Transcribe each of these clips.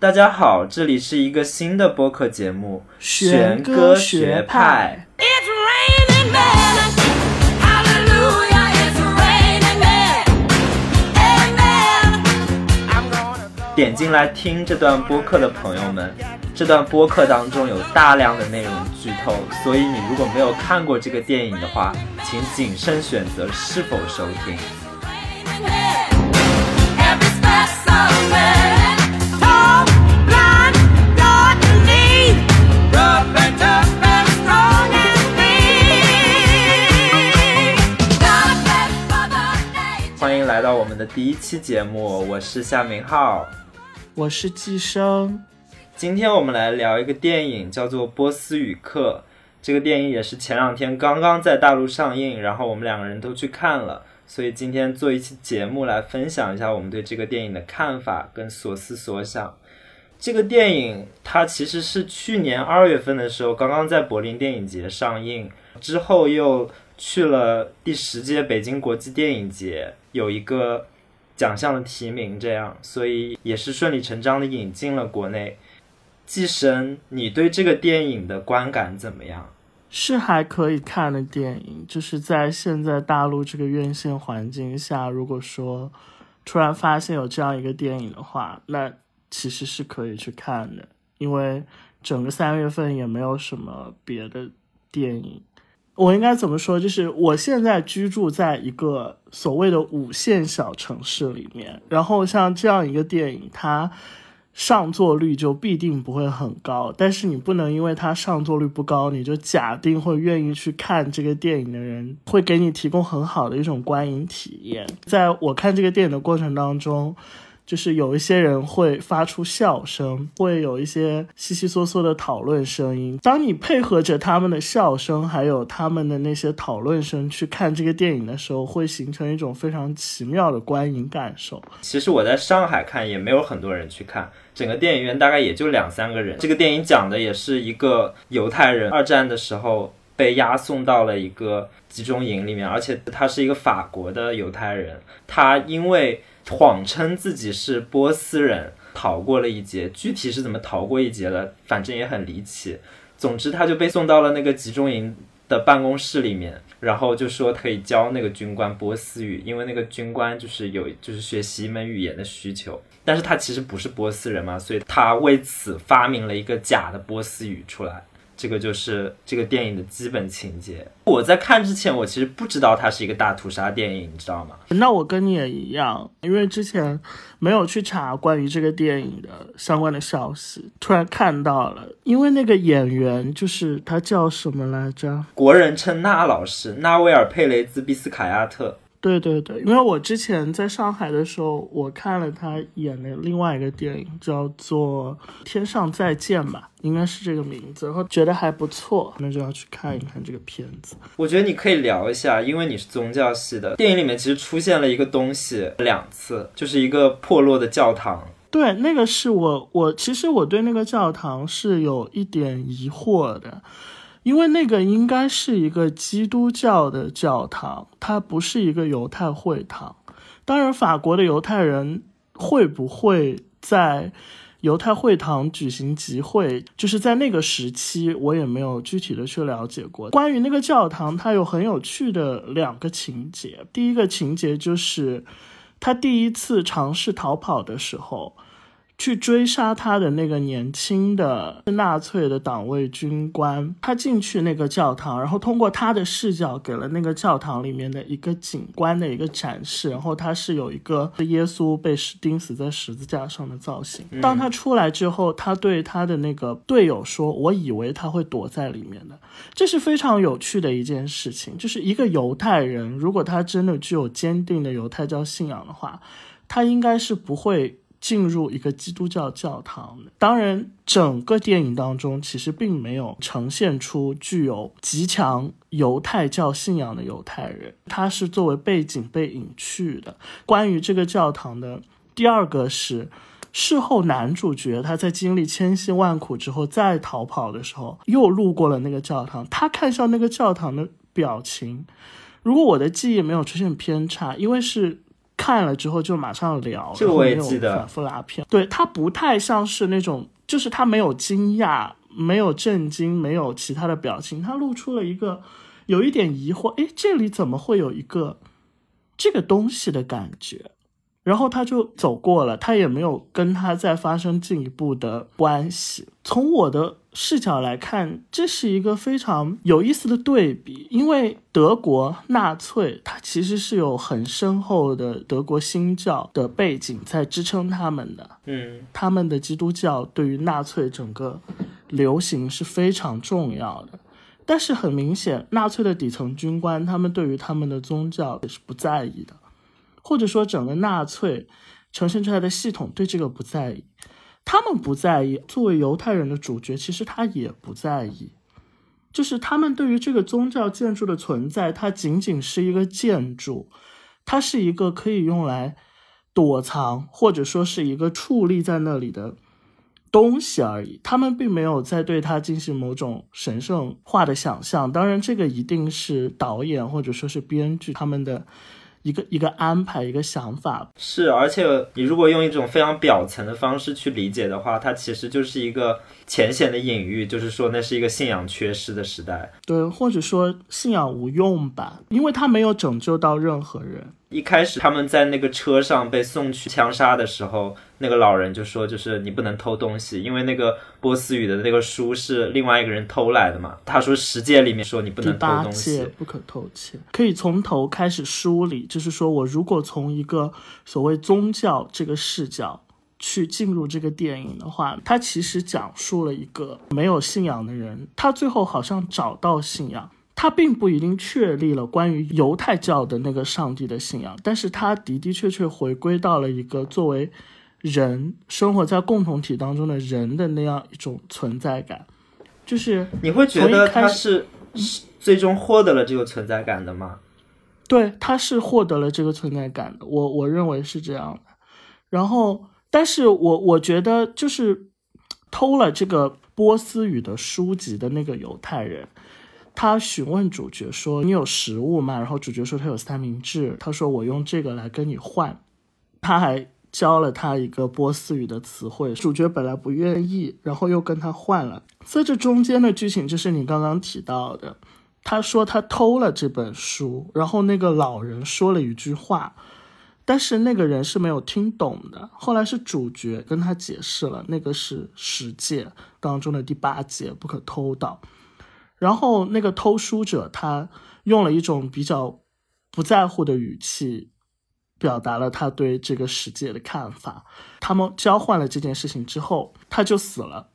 大家好，这里是一个新的播客节目《玄歌学派》。点进来听这段播客的朋友们，这段播客当中有大量的内容剧透，所以你如果没有看过这个电影的话，请谨慎选择是否收听。到我们的第一期节目，我是夏明浩。我是寄生，今天我们来聊一个电影，叫做《波斯语课》。这个电影也是前两天刚刚在大陆上映，然后我们两个人都去看了，所以今天做一期节目来分享一下我们对这个电影的看法跟所思所想。这个电影它其实是去年二月份的时候刚刚在柏林电影节上映，之后又去了第十届北京国际电影节，有一个。奖项的提名，这样，所以也是顺理成章的引进了国内。季生，你对这个电影的观感怎么样？是还可以看的电影，就是在现在大陆这个院线环境下，如果说突然发现有这样一个电影的话，那其实是可以去看的，因为整个三月份也没有什么别的电影。我应该怎么说？就是我现在居住在一个所谓的五线小城市里面，然后像这样一个电影，它上座率就必定不会很高。但是你不能因为它上座率不高，你就假定会愿意去看这个电影的人会给你提供很好的一种观影体验。在我看这个电影的过程当中。就是有一些人会发出笑声，会有一些稀稀嗦嗦的讨论声音。当你配合着他们的笑声，还有他们的那些讨论声去看这个电影的时候，会形成一种非常奇妙的观影感受。其实我在上海看也没有很多人去看，整个电影院大概也就两三个人。这个电影讲的也是一个犹太人二战的时候被押送到了一个集中营里面，而且他是一个法国的犹太人，他因为。谎称自己是波斯人，逃过了一劫。具体是怎么逃过一劫的，反正也很离奇。总之，他就被送到了那个集中营的办公室里面，然后就说可以教那个军官波斯语，因为那个军官就是有就是学习一门语言的需求。但是他其实不是波斯人嘛，所以他为此发明了一个假的波斯语出来。这个就是这个电影的基本情节。我在看之前，我其实不知道它是一个大屠杀电影，你知道吗？那我跟你也一样，因为之前没有去查关于这个电影的相关的消息，突然看到了。因为那个演员就是他叫什么来着？国人称纳老师，纳维尔·佩雷兹·比斯卡亚特。对对对，因为我之前在上海的时候，我看了他演的另外一个电影，叫做《天上再见》吧，应该是这个名字，然后觉得还不错，那就要去看一看这个片子。我觉得你可以聊一下，因为你是宗教系的，电影里面其实出现了一个东西两次，就是一个破落的教堂。对，那个是我我其实我对那个教堂是有一点疑惑的。因为那个应该是一个基督教的教堂，它不是一个犹太会堂。当然，法国的犹太人会不会在犹太会堂举行集会，就是在那个时期，我也没有具体的去了解过。关于那个教堂，它有很有趣的两个情节。第一个情节就是他第一次尝试逃跑的时候。去追杀他的那个年轻的纳粹的党卫军官，他进去那个教堂，然后通过他的视角给了那个教堂里面的一个景观的一个展示，然后他是有一个耶稣被钉死在十字架上的造型。当他出来之后，他对他的那个队友说：“我以为他会躲在里面的。”这是非常有趣的一件事情，就是一个犹太人，如果他真的具有坚定的犹太教信仰的话，他应该是不会。进入一个基督教教堂当然，整个电影当中其实并没有呈现出具有极强犹太教信仰的犹太人，他是作为背景被隐去的。关于这个教堂的第二个是，事后男主角他在经历千辛万苦之后再逃跑的时候，又路过了那个教堂，他看向那个教堂的表情，如果我的记忆没有出现偏差，因为是。看了之后就马上聊，这个我也记有反复拉片。对他不太像是那种，就是他没有惊讶，没有震惊，没有其他的表情，他露出了一个有一点疑惑，诶，这里怎么会有一个这个东西的感觉？然后他就走过了，他也没有跟他再发生进一步的关系。从我的视角来看，这是一个非常有意思的对比，因为德国纳粹它其实是有很深厚的德国新教的背景在支撑他们的，嗯他们的基督教对于纳粹整个流行是非常重要的。但是很明显，纳粹的底层军官他们对于他们的宗教也是不在意的，或者说整个纳粹呈现出来的系统对这个不在意。他们不在意，作为犹太人的主角，其实他也不在意。就是他们对于这个宗教建筑的存在，它仅仅是一个建筑，它是一个可以用来躲藏，或者说是一个矗立在那里的东西而已。他们并没有在对它进行某种神圣化的想象。当然，这个一定是导演或者说是编剧他们的一个一个安排、一个想法。是，而且你如果用一种非常表层的方式去理解的话，它其实就是一个浅显的隐喻，就是说那是一个信仰缺失的时代。对，或者说信仰无用吧，因为它没有拯救到任何人。一开始他们在那个车上被送去枪杀的时候，那个老人就说，就是你不能偷东西，因为那个波斯语的那个书是另外一个人偷来的嘛。他说十诫里面说你不能偷东戒西，不可偷窃，可以从头开始梳理，就是说我如果从一个所谓宗教这个视角去进入这个电影的话，它其实讲述了一个没有信仰的人，他最后好像找到信仰。他并不一定确立了关于犹太教的那个上帝的信仰，但是他的的确确回归到了一个作为人生活在共同体当中的人的那样一种存在感，就是你会觉得他是是最终获得了这个存在感的吗？对，他是获得了这个存在感的，我我认为是这样的。然后，但是我我觉得就是偷了这个波斯语的书籍的那个犹太人，他询问主角说：“你有食物吗？”然后主角说他有三明治，他说我用这个来跟你换，他还教了他一个波斯语的词汇。主角本来不愿意，然后又跟他换了。在这中间的剧情就是你刚刚提到的。他说他偷了这本书，然后那个老人说了一句话，但是那个人是没有听懂的。后来是主角跟他解释了，那个是十戒当中的第八戒，不可偷盗。然后那个偷书者他用了一种比较不在乎的语气，表达了他对这个世界的看法。他们交换了这件事情之后，他就死了。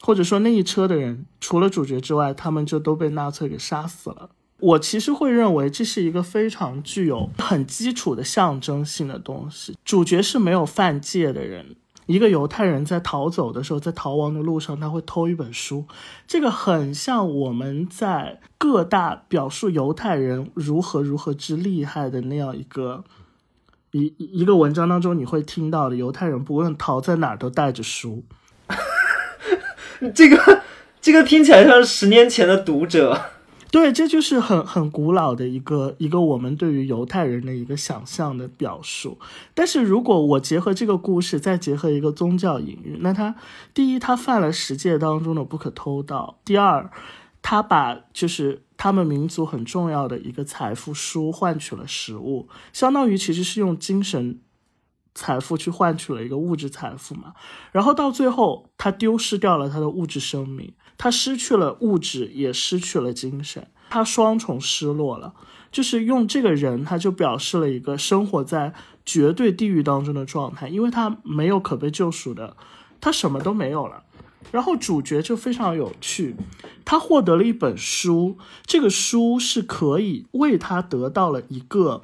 或者说那一车的人，除了主角之外，他们就都被纳粹给杀死了。我其实会认为这是一个非常具有很基础的象征性的东西。主角是没有犯戒的人，一个犹太人在逃走的时候，在逃亡的路上，他会偷一本书，这个很像我们在各大表述犹太人如何如何之厉害的那样一个一一个文章当中，你会听到的犹太人不论逃在哪儿都带着书。这个这个听起来像是十年前的读者。对，这就是很很古老的一个一个我们对于犹太人的一个想象的表述。但是如果我结合这个故事，再结合一个宗教隐喻，那他第一，他犯了十诫当中的不可偷盗；第二，他把就是他们民族很重要的一个财富书换取了食物，相当于其实是用精神财富去换取了一个物质财富嘛。然后到最后，他丢失掉了他的物质生命。他失去了物质，也失去了精神，他双重失落了。就是用这个人，他就表示了一个生活在绝对地狱当中的状态，因为他没有可被救赎的，他什么都没有了。然后主角就非常有趣，他获得了一本书，这个书是可以为他得到了一个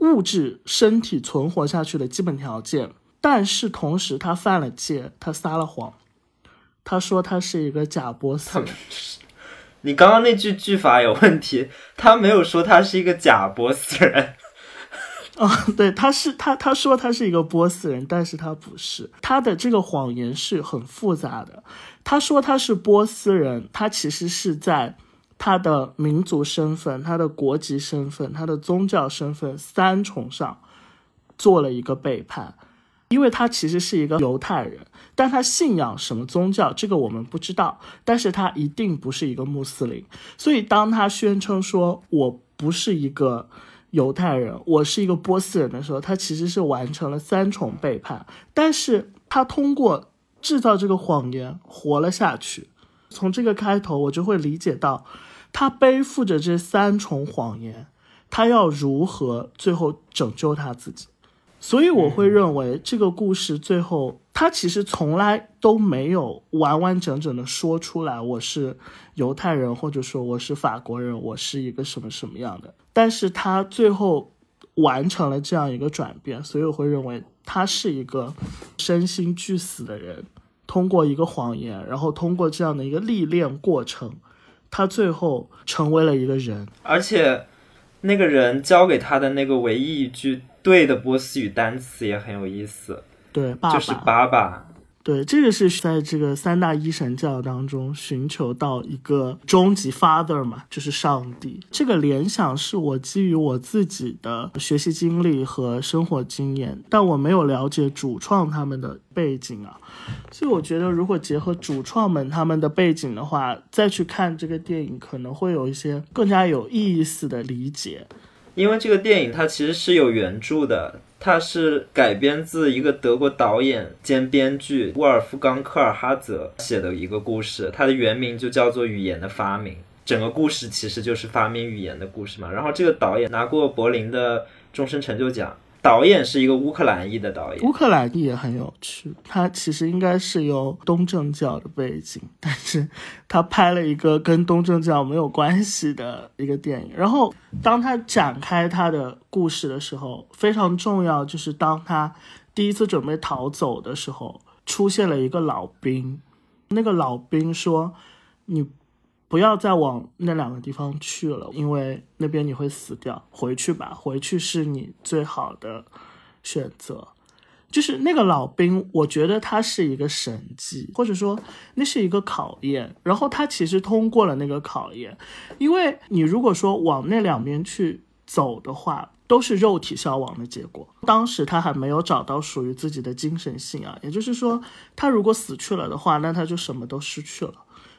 物质身体存活下去的基本条件，但是同时他犯了戒，他撒了谎。他说他是一个假波斯人，你刚刚那句句法有问题，他没有说他是一个假波斯人。哦，对，他是他他说他是一个波斯人，但是他不是。他的这个谎言是很复杂的。他说他是波斯人，他其实是在他的民族身份、他的国籍身份、他的宗教身份三重上做了一个背叛，因为他其实是一个犹太人，但他信仰什么宗教，这个我们不知道，但是他一定不是一个穆斯林。所以当他宣称说我不是一个犹太人，我是一个波斯人的时候，他其实是完成了三重背叛，但是他通过制造这个谎言活了下去。从这个开头，我就会理解到，他背负着这三重谎言，他要如何最后拯救他自己。所以我会认为这个故事最后，他其实从来都没有完完整整的说出来，我是犹太人，或者说我是法国人，我是一个什么什么样的。但是他最后完成了这样一个转变，所以我会认为他是一个身心俱死的人。通过一个谎言，然后通过这样的一个历练过程，他最后成为了一个人。而且，那个人教给他的那个唯一一句对的波斯语单词也很有意思，对，爸爸就是爸爸。对，这个是在这个三大一神教当中寻求到一个终极 father 嘛，就是上帝。这个联想是我基于我自己的学习经历和生活经验，但我没有了解主创他们的背景啊，所以我觉得如果结合主创们他们的背景的话，再去看这个电影，可能会有一些更加有意思的理解。因为这个电影它其实是有原著的。它是改编自一个德国导演兼编剧沃尔夫冈·科尔哈泽写的一个故事，它的原名就叫做《语言的发明》。整个故事其实就是发明语言的故事嘛。然后这个导演拿过柏林的终身成就奖。导演是一个乌克兰裔的导演，乌克兰裔也很有趣。他其实应该是有东正教的背景，但是他拍了一个跟东正教没有关系的一个电影。然后当他展开他的故事的时候，非常重要就是当他第一次准备逃走的时候，出现了一个老兵。那个老兵说：“你。”不要再往那两个地方去了，因为那边你会死掉。回去吧，回去是你最好的选择。就是那个老兵，我觉得他是一个神迹，或者说那是一个考验。然后他其实通过了那个考验，因为你如果说往那两边去走的话，都是肉体消亡的结果。当时他还没有找到属于自己的精神信仰，也就是说，他如果死去了的话，那他就什么都失去了。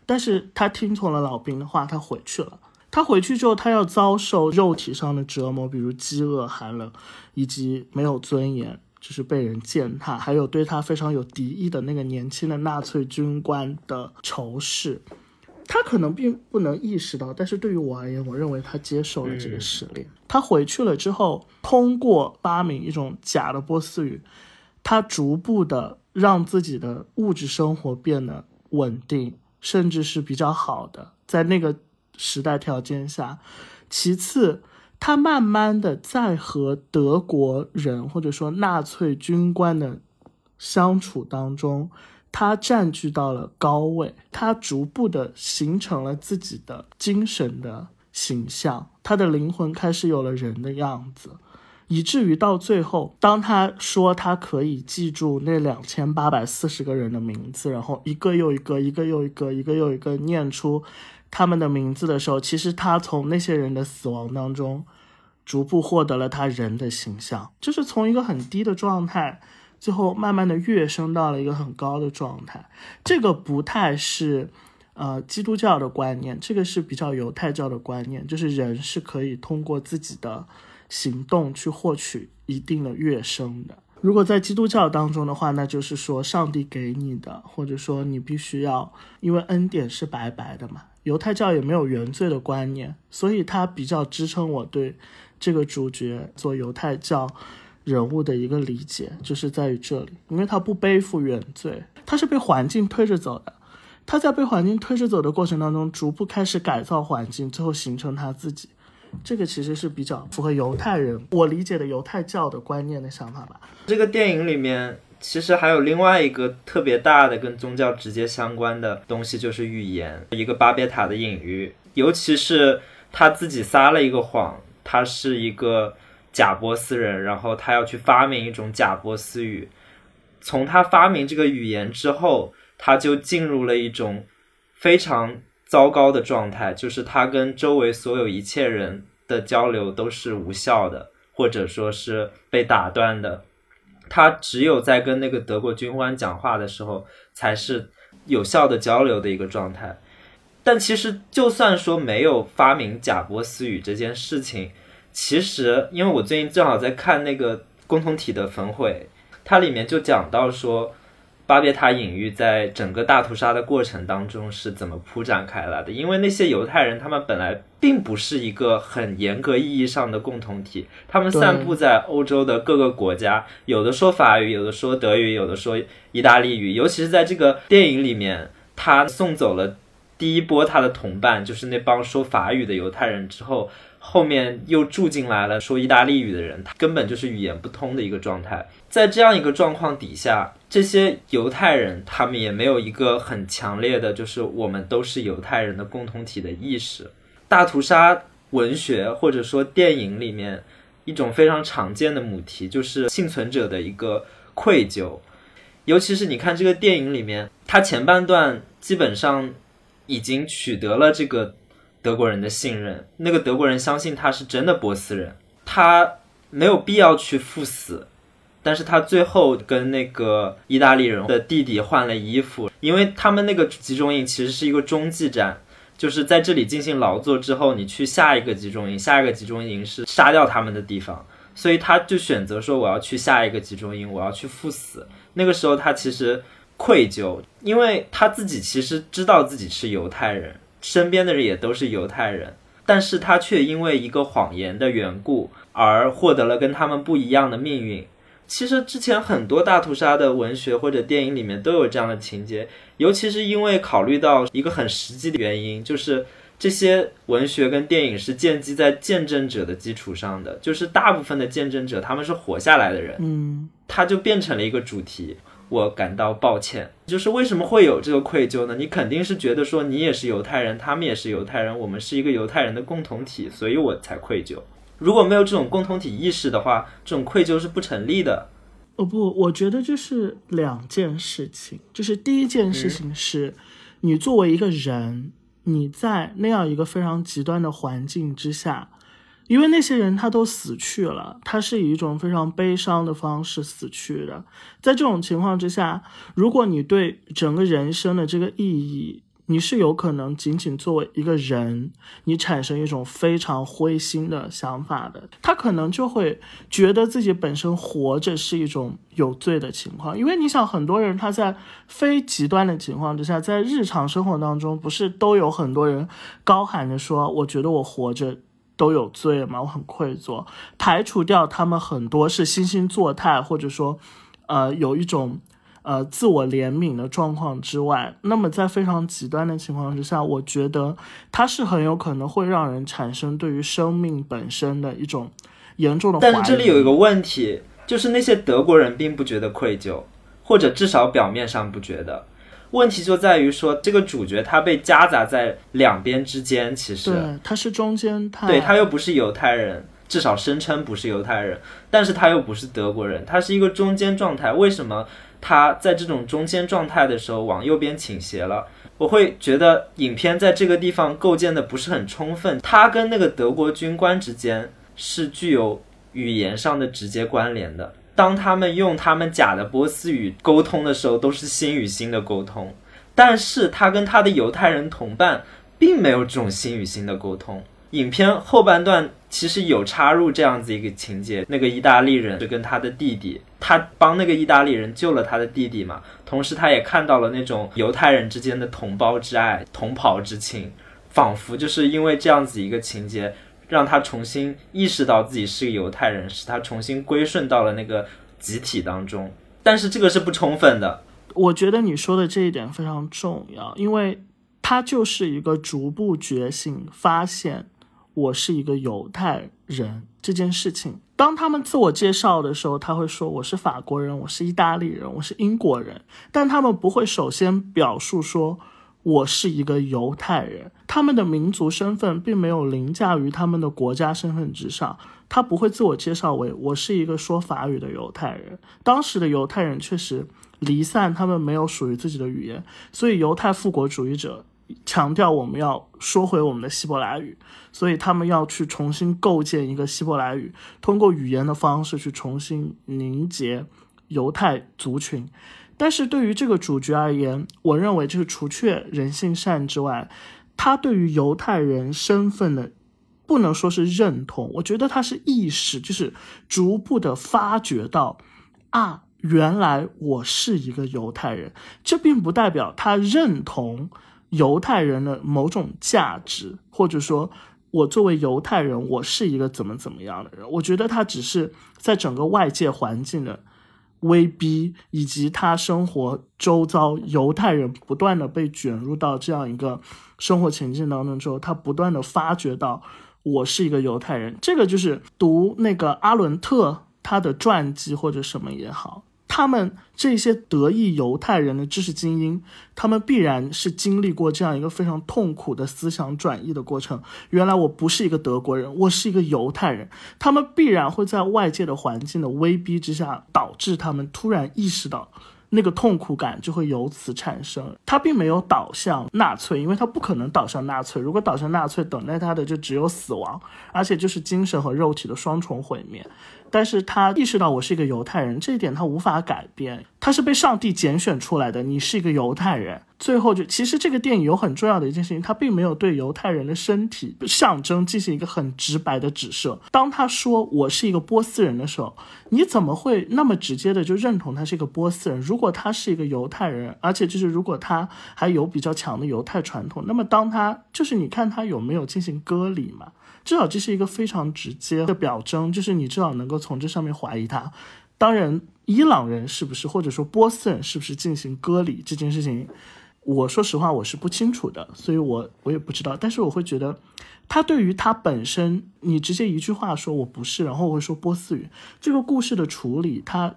但是他听从了老兵的话，他回去了。他回去之后，他要遭受肉体上的折磨，比如饥饿、寒冷，以及没有尊严，就是被人践踏，还有对他非常有敌意的那个年轻的纳粹军官的仇视。他可能并不能意识到，但是对于我而言，我认为他接受了这个试炼。他回去了之后，通过发明一种假的波斯语，他逐步的让自己的物质生活变得稳定。甚至是比较好的，在那个时代条件下。其次，他慢慢的在和德国人或者说纳粹军官的相处当中，他占据到了高位，他逐步的形成了自己的精神的形象，他的灵魂开始有了人的样子。以至于到最后，当他说他可以记住那两千八百四十个人的名字，然后一个又一个，一个又一个，一个又一个念出他们的名字的时候，其实他从那些人的死亡当中，逐步获得了他人的形象，就是从一个很低的状态，最后慢慢的跃升到了一个很高的状态。这个不太是，呃，基督教的观念，这个是比较犹太教的观念，就是人是可以通过自己的。行动去获取一定的跃升的。如果在基督教当中的话，那就是说上帝给你的，或者说你必须要，因为恩典是白白的嘛。犹太教也没有原罪的观念，所以它比较支撑我对这个主角做犹太教人物的一个理解，就是在于这里，因为他不背负原罪，他是被环境推着走的。他在被环境推着走的过程当中，逐步开始改造环境，最后形成他自己。这个其实是比较符合犹太人我理解的犹太教的观念的想法吧。这个电影里面其实还有另外一个特别大的跟宗教直接相关的东西，就是语言，一个巴别塔的隐喻。尤其是他自己撒了一个谎，他是一个假波斯人，然后他要去发明一种假波斯语。从他发明这个语言之后，他就进入了一种非常。糟糕的状态就是他跟周围所有一切人的交流都是无效的，或者说是被打断的。他只有在跟那个德国军官讲话的时候，才是有效的交流的一个状态。但其实，就算说没有发明贾波斯语这件事情，其实因为我最近正好在看那个共同体的焚毁，它里面就讲到说。巴别塔隐喻在整个大屠杀的过程当中是怎么铺展开来的？因为那些犹太人，他们本来并不是一个很严格意义上的共同体，他们散布在欧洲的各个国家，有的说法语，有的说德语，有的说意大利语。尤其是在这个电影里面，他送走了第一波他的同伴，就是那帮说法语的犹太人之后。后面又住进来了说意大利语的人，他根本就是语言不通的一个状态。在这样一个状况底下，这些犹太人他们也没有一个很强烈的，就是我们都是犹太人的共同体的意识。大屠杀文学或者说电影里面一种非常常见的母题，就是幸存者的一个愧疚。尤其是你看这个电影里面，他前半段基本上已经取得了这个。德国人的信任，那个德国人相信他是真的波斯人，他没有必要去赴死，但是他最后跟那个意大利人的弟弟换了衣服，因为他们那个集中营其实是一个中继站，就是在这里进行劳作之后，你去下一个集中营，下一个集中营是杀掉他们的地方，所以他就选择说我要去下一个集中营，我要去赴死。那个时候他其实愧疚，因为他自己其实知道自己是犹太人。身边的人也都是犹太人，但是他却因为一个谎言的缘故而获得了跟他们不一样的命运。其实之前很多大屠杀的文学或者电影里面都有这样的情节，尤其是因为考虑到一个很实际的原因，就是这些文学跟电影是建基在见证者的基础上的，就是大部分的见证者他们是活下来的人，嗯，他就变成了一个主题。我感到抱歉，就是为什么会有这个愧疚呢？你肯定是觉得说你也是犹太人，他们也是犹太人，我们是一个犹太人的共同体，所以我才愧疚。如果没有这种共同体意识的话，这种愧疚是不成立的。哦不，我觉得这是两件事情。就是第一件事情是，你作为一个人，你在那样一个非常极端的环境之下。因为那些人他都死去了，他是以一种非常悲伤的方式死去的。在这种情况之下，如果你对整个人生的这个意义，你是有可能仅仅作为一个人，你产生一种非常灰心的想法的。他可能就会觉得自己本身活着是一种有罪的情况。因为你想，很多人他在非极端的情况之下，在日常生活当中，不是都有很多人高喊着说：“我觉得我活着。”都有罪嘛？我很愧疚。排除掉他们很多是惺惺作态，或者说，呃，有一种呃自我怜悯的状况之外，那么在非常极端的情况之下，我觉得他是很有可能会让人产生对于生命本身的一种严重的。但是这里有一个问题，就是那些德国人并不觉得愧疚，或者至少表面上不觉得。问题就在于说，这个主角他被夹杂在两边之间，其实对他是中间派，对他又不是犹太人，至少声称不是犹太人，但是他又不是德国人，他是一个中间状态。为什么他在这种中间状态的时候往右边倾斜了？我会觉得影片在这个地方构建的不是很充分，他跟那个德国军官之间是具有语言上的直接关联的。当他们用他们假的波斯语沟通的时候，都是心与心的沟通。但是他跟他的犹太人同伴并没有这种心与心的沟通。影片后半段其实有插入这样子一个情节：那个意大利人就跟他的弟弟，他帮那个意大利人救了他的弟弟嘛。同时，他也看到了那种犹太人之间的同胞之爱、同袍之情，仿佛就是因为这样子一个情节。让他重新意识到自己是个犹太人，使他重新归顺到了那个集体当中。但是这个是不充分的。我觉得你说的这一点非常重要，因为他就是一个逐步觉醒，发现我是一个犹太人这件事情。当他们自我介绍的时候，他会说我是法国人，我是意大利人，我是英国人，但他们不会首先表述说。我是一个犹太人，他们的民族身份并没有凌驾于他们的国家身份之上。他不会自我介绍为我是一个说法语的犹太人。当时的犹太人确实离散，他们没有属于自己的语言，所以犹太复国主义者强调我们要说回我们的希伯来语，所以他们要去重新构建一个希伯来语，通过语言的方式去重新凝结犹太族群。但是对于这个主角而言，我认为就是除却人性善之外，他对于犹太人身份的不能说是认同，我觉得他是意识，就是逐步的发觉到啊。原来我是一个犹太人，这并不代表他认同犹太人的某种价值，或者说，我作为犹太人，我是一个怎么怎么样的人。我觉得他只是在整个外界环境的威逼，以及他生活周遭犹太人不断的被卷入到这样一个生活情境当中之后，他不断的发觉到我是一个犹太人。这个就是读那个阿伦特他的传记或者什么也好。他们这些德裔犹太人的知识精英，他们必然是经历过这样一个非常痛苦的思想转移的过程。原来我不是一个德国人，我是一个犹太人。他们必然会在外界的环境的威逼之下，导致他们突然意识到。那个痛苦感就会由此产生。他并没有导向纳粹，因为他不可能导向纳粹。如果导向纳粹，等待他的就只有死亡，而且就是精神和肉体的双重毁灭。但是他意识到我是一个犹太人，这一点他无法改变。他是被上帝拣选出来的，你是一个犹太人。最后就其实这个电影有很重要的一件事情，他并没有对犹太人的身体象征进行一个很直白的指涉。当他说我是一个波斯人的时候，你怎么会那么直接的就认同他是一个波斯人？如果他是一个犹太人，而且就是如果他还有比较强的犹太传统，那么当他就是你看他有没有进行割礼嘛？至少这是一个非常直接的表征，就是你至少能够从这上面怀疑他。当然，伊朗人是不是或者说波斯人是不是进行割礼这件事情，我说实话我是不清楚的，所以我我也不知道。但是我会觉得，他对于他本身，你直接一句话说我不是，然后我会说波斯语，这个故事的处理，它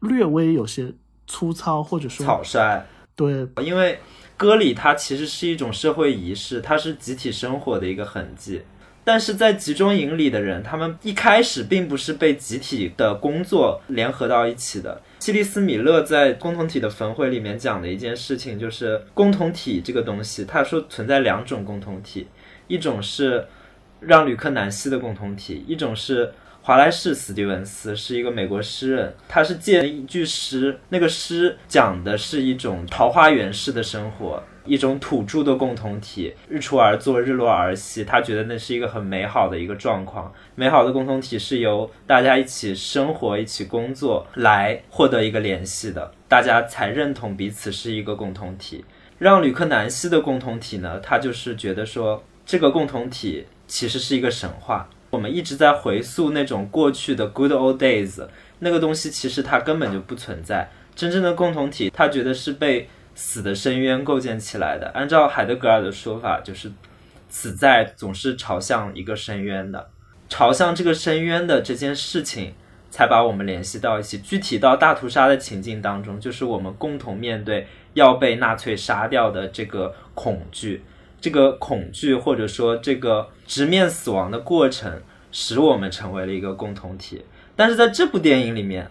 略微有些粗糙或者说草率。对，因为割礼它其实是一种社会仪式，它是集体生活的一个痕迹。但是在集中营里的人，他们一开始并不是被集体的工作联合到一起的。希利斯米勒在《共同体的焚毁》里面讲的一件事情，就是共同体这个东西，他说存在两种共同体，一种是让吕克南希的共同体，一种是华莱士·史蒂文斯，是一个美国诗人，他是借了一句诗，那个诗讲的是一种桃花源式的生活。一种土著的共同体，日出而作，日落而息。他觉得那是一个很美好的一个状况。美好的共同体是由大家一起生活、一起工作来获得一个联系的，大家才认同彼此是一个共同体。让旅客南希的共同体呢，他就是觉得说这个共同体其实是一个神话。我们一直在回溯那种过去的 good old days，那个东西其实它根本就不存在。真正的共同体，他觉得是被。死的深渊构建起来的，按照海德格尔的说法，就是死在总是朝向一个深渊的，朝向这个深渊的这件事情，才把我们联系到一起。具体到大屠杀的情境当中，就是我们共同面对要被纳粹杀掉的这个恐惧，这个恐惧或者说这个直面死亡的过程，使我们成为了一个共同体。但是在这部电影里面。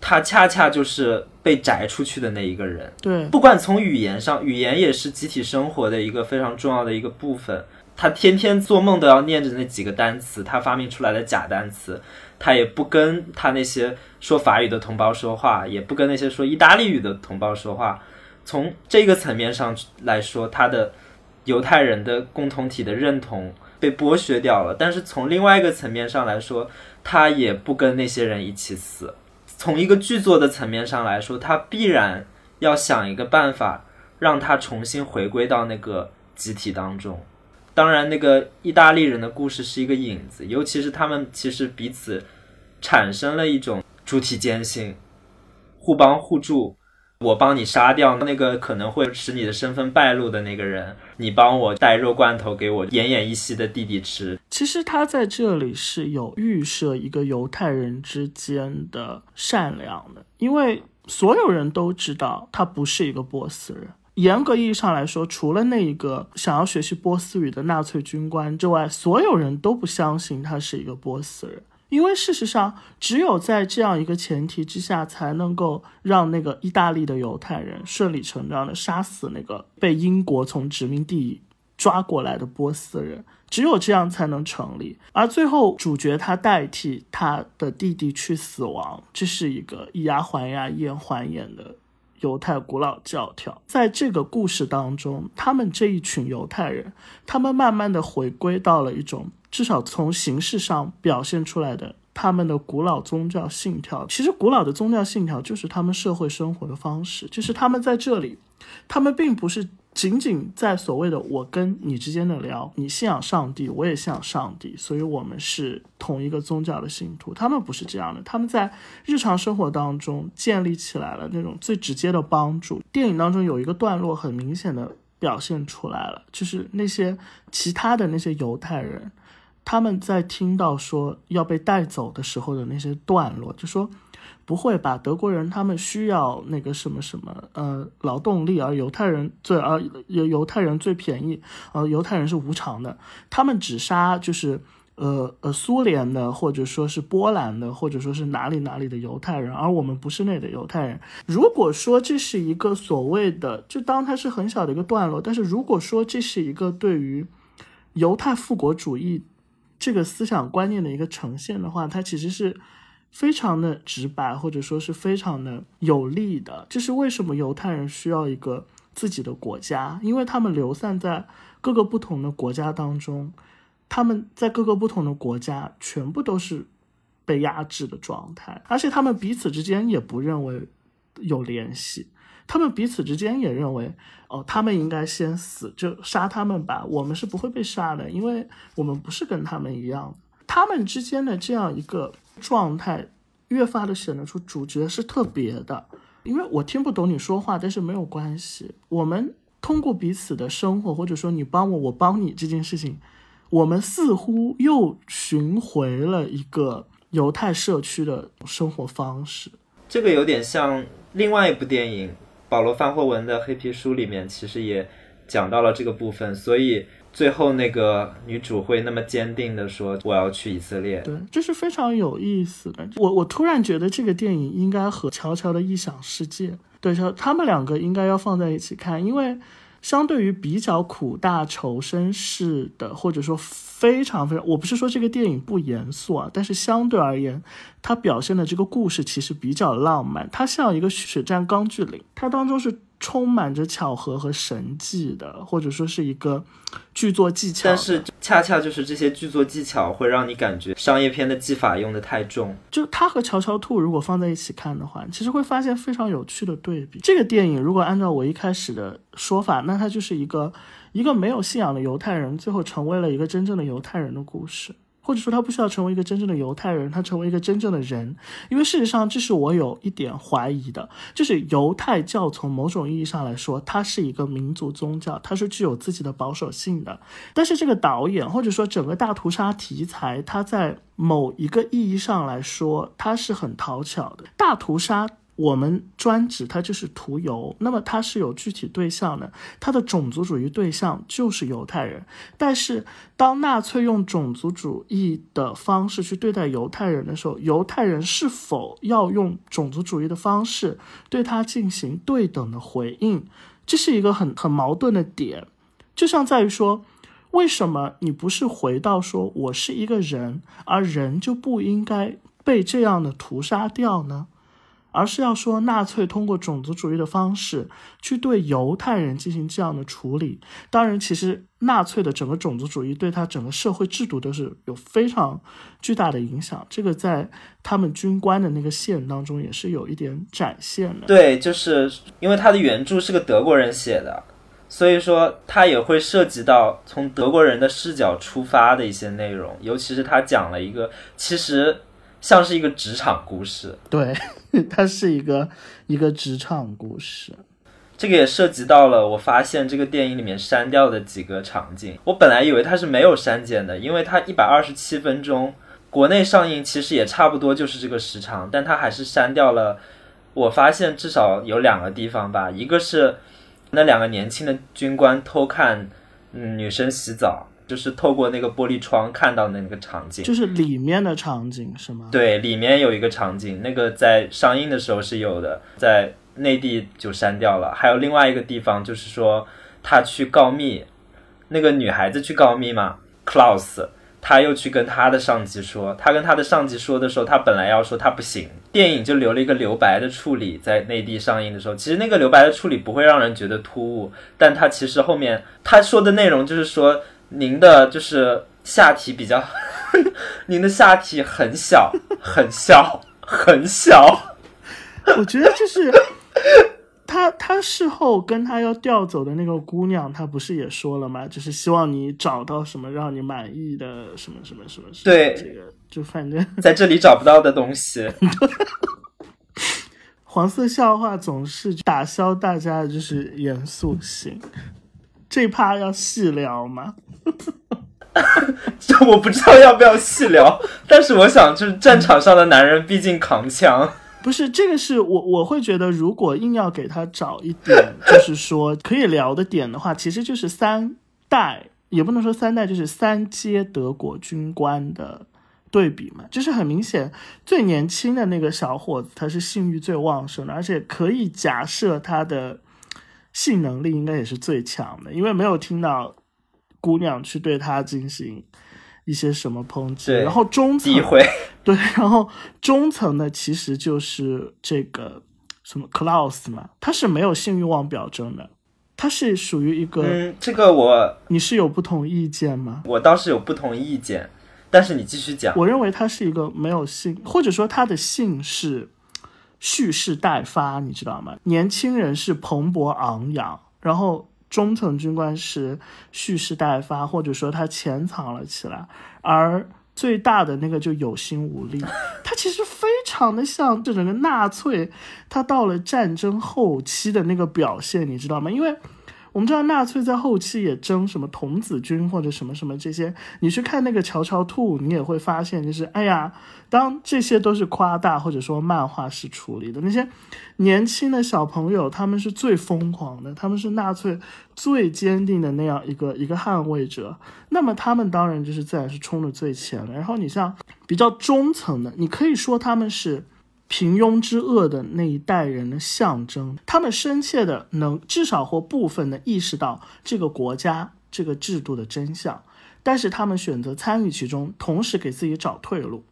他恰恰就是被摘出去的那一个人。对，不管从语言上，语言也是集体生活的一个非常重要的一个部分。他天天做梦都要念着那几个单词，他发明出来的假单词。他也不跟他那些说法语的同胞说话，也不跟那些说意大利语的同胞说话。从这个层面上来说，他的犹太人的共同体的认同被剥削掉了。但是从另外一个层面上来说，他也不跟那些人一起死。从一个剧作的层面上来说，他必然要想一个办法，让他重新回归到那个集体当中。当然，那个意大利人的故事是一个影子，尤其是他们其实彼此产生了一种主体坚信，互帮互助。我帮你杀掉那个可能会使你的身份败露的那个人，你帮我带肉罐头给我奄奄一息的弟弟吃。其实他在这里是有预设一个犹太人之间的善良的，因为所有人都知道他不是一个波斯人。严格意义上来说，除了那一个想要学习波斯语的纳粹军官之外，所有人都不相信他是一个波斯人。因为事实上，只有在这样一个前提之下，才能够让那个意大利的犹太人顺理成章的杀死那个被英国从殖民地抓过来的波斯人。只有这样才能成立。而最后，主角他代替他的弟弟去死亡，这是一个以牙还牙、以眼还眼的犹太古老教条。在这个故事当中，他们这一群犹太人，他们慢慢的回归到了一种。至少从形式上表现出来的他们的古老宗教信条，其实古老的宗教信条就是他们社会生活的方式，就是他们在这里，他们并不是仅仅在所谓的我跟你之间的聊，你信仰上帝，我也信仰上帝，所以我们是同一个宗教的信徒。他们不是这样的，他们在日常生活当中建立起来了那种最直接的帮助。电影当中有一个段落很明显的表现出来了，就是那些其他的那些犹太人。他们在听到说要被带走的时候的那些段落，就说不会吧？德国人他们需要那个什么什么呃劳动力，而犹太人最而犹犹太人最便宜，呃犹太人是无偿的，他们只杀就是呃呃苏联的或者说是波兰的或者说是哪里哪里的犹太人，而我们不是那的犹太人。如果说这是一个所谓的，就当它是很小的一个段落，但是如果说这是一个对于犹太复国主义。这个思想观念的一个呈现的话，它其实是非常的直白，或者说是非常的有力的。这是为什么犹太人需要一个自己的国家？因为他们流散在各个不同的国家当中，他们在各个不同的国家全部都是被压制的状态，而且他们彼此之间也不认为有联系。他们彼此之间也认为，哦，他们应该先死，就杀他们吧。我们是不会被杀的，因为我们不是跟他们一样。他们之间的这样一个状态，越发的显得出主角是特别的。因为我听不懂你说话，但是没有关系。我们通过彼此的生活，或者说你帮我，我帮你这件事情，我们似乎又寻回了一个犹太社区的生活方式。这个有点像另外一部电影。保罗·范霍文的《黑皮书》里面其实也讲到了这个部分，所以最后那个女主会那么坚定的说：“我要去以色列。”对，这是非常有意思的。我我突然觉得这个电影应该和《乔乔的异想世界》对乔，他们两个应该要放在一起看，因为。相对于比较苦大仇深式的，或者说非常非常，我不是说这个电影不严肃啊，但是相对而言，它表现的这个故事其实比较浪漫，它像一个血战钢锯岭，它当中是。充满着巧合和神迹的，或者说是一个剧作技巧，但是恰恰就是这些剧作技巧会让你感觉商业片的技法用的太重。就它和《乔乔兔》如果放在一起看的话，其实会发现非常有趣的对比。这个电影如果按照我一开始的说法，那它就是一个一个没有信仰的犹太人，最后成为了一个真正的犹太人的故事。或者说他不需要成为一个真正的犹太人，他成为一个真正的人，因为事实上这是我有一点怀疑的，就是犹太教从某种意义上来说，它是一个民族宗教，它是具有自己的保守性的。但是这个导演或者说整个大屠杀题材，它在某一个意义上来说，它是很讨巧的。大屠杀。我们专指它就是屠犹，那么它是有具体对象的，它的种族主义对象就是犹太人。但是当纳粹用种族主义的方式去对待犹太人的时候，犹太人是否要用种族主义的方式对他进行对等的回应？这是一个很很矛盾的点，就像在于说，为什么你不是回到说我是一个人，而人就不应该被这样的屠杀掉呢？而是要说，纳粹通过种族主义的方式去对犹太人进行这样的处理。当然，其实纳粹的整个种族主义对他整个社会制度都是有非常巨大的影响。这个在他们军官的那个线当中也是有一点展现的。对，就是因为他的原著是个德国人写的，所以说他也会涉及到从德国人的视角出发的一些内容，尤其是他讲了一个其实。像是一个职场故事，对，它是一个一个职场故事。这个也涉及到了，我发现这个电影里面删掉的几个场景，我本来以为它是没有删减的，因为它一百二十七分钟，国内上映其实也差不多就是这个时长，但它还是删掉了。我发现至少有两个地方吧，一个是那两个年轻的军官偷看嗯女生洗澡。就是透过那个玻璃窗看到的那个场景，就是里面的场景是吗？对，里面有一个场景，那个在上映的时候是有的，在内地就删掉了。还有另外一个地方，就是说他去告密，那个女孩子去告密嘛，Klaus。他又去跟他的上级说，他跟他的上级说的时候，他本来要说他不行，电影就留了一个留白的处理，在内地上映的时候，其实那个留白的处理不会让人觉得突兀，但他其实后面他说的内容就是说，您的就是下体比较，您的下体很小，很小，很小，我觉得就是。他他事后跟他要调走的那个姑娘，他不是也说了吗？就是希望你找到什么让你满意的什么什么什么。对，这个就反正 在这里找不到的东西。黄色笑话总是打消大家的就是严肃性。这趴要细聊吗？这我不知道要不要细聊，但是我想，就是战场上的男人毕竟扛枪。不是这个，是我我会觉得，如果硬要给他找一点，就是说可以聊的点的话，其实就是三代，也不能说三代，就是三阶德国军官的对比嘛。就是很明显，最年轻的那个小伙子，他是性欲最旺盛的，而且可以假设他的性能力应该也是最强的，因为没有听到姑娘去对他进行。一些什么抨击，然后中层 对，然后中层的其实就是这个什么 Klaus 嘛，他是没有性欲望表征的，他是属于一个，嗯，这个我你是有不同意见吗？我倒是有不同意见，但是你继续讲。我认为他是一个没有性，或者说他的性是蓄势待发，你知道吗？年轻人是蓬勃昂扬，然后。中层军官是蓄势待发，或者说他潜藏了起来，而最大的那个就有心无力。他其实非常的像这整个纳粹，他到了战争后期的那个表现，你知道吗？因为。我们知道纳粹在后期也征什么童子军或者什么什么这些，你去看那个《乔乔兔》，你也会发现，就是哎呀，当这些都是夸大或者说漫画式处理的那些年轻的小朋友，他们是最疯狂的，他们是纳粹最坚定的那样一个一个捍卫者，那么他们当然就是自然是冲的最前了。然后你像比较中层的，你可以说他们是。平庸之恶的那一代人的象征，他们深切的能至少或部分的意识到这个国家这个制度的真相，但是他们选择参与其中，同时给自己找退路，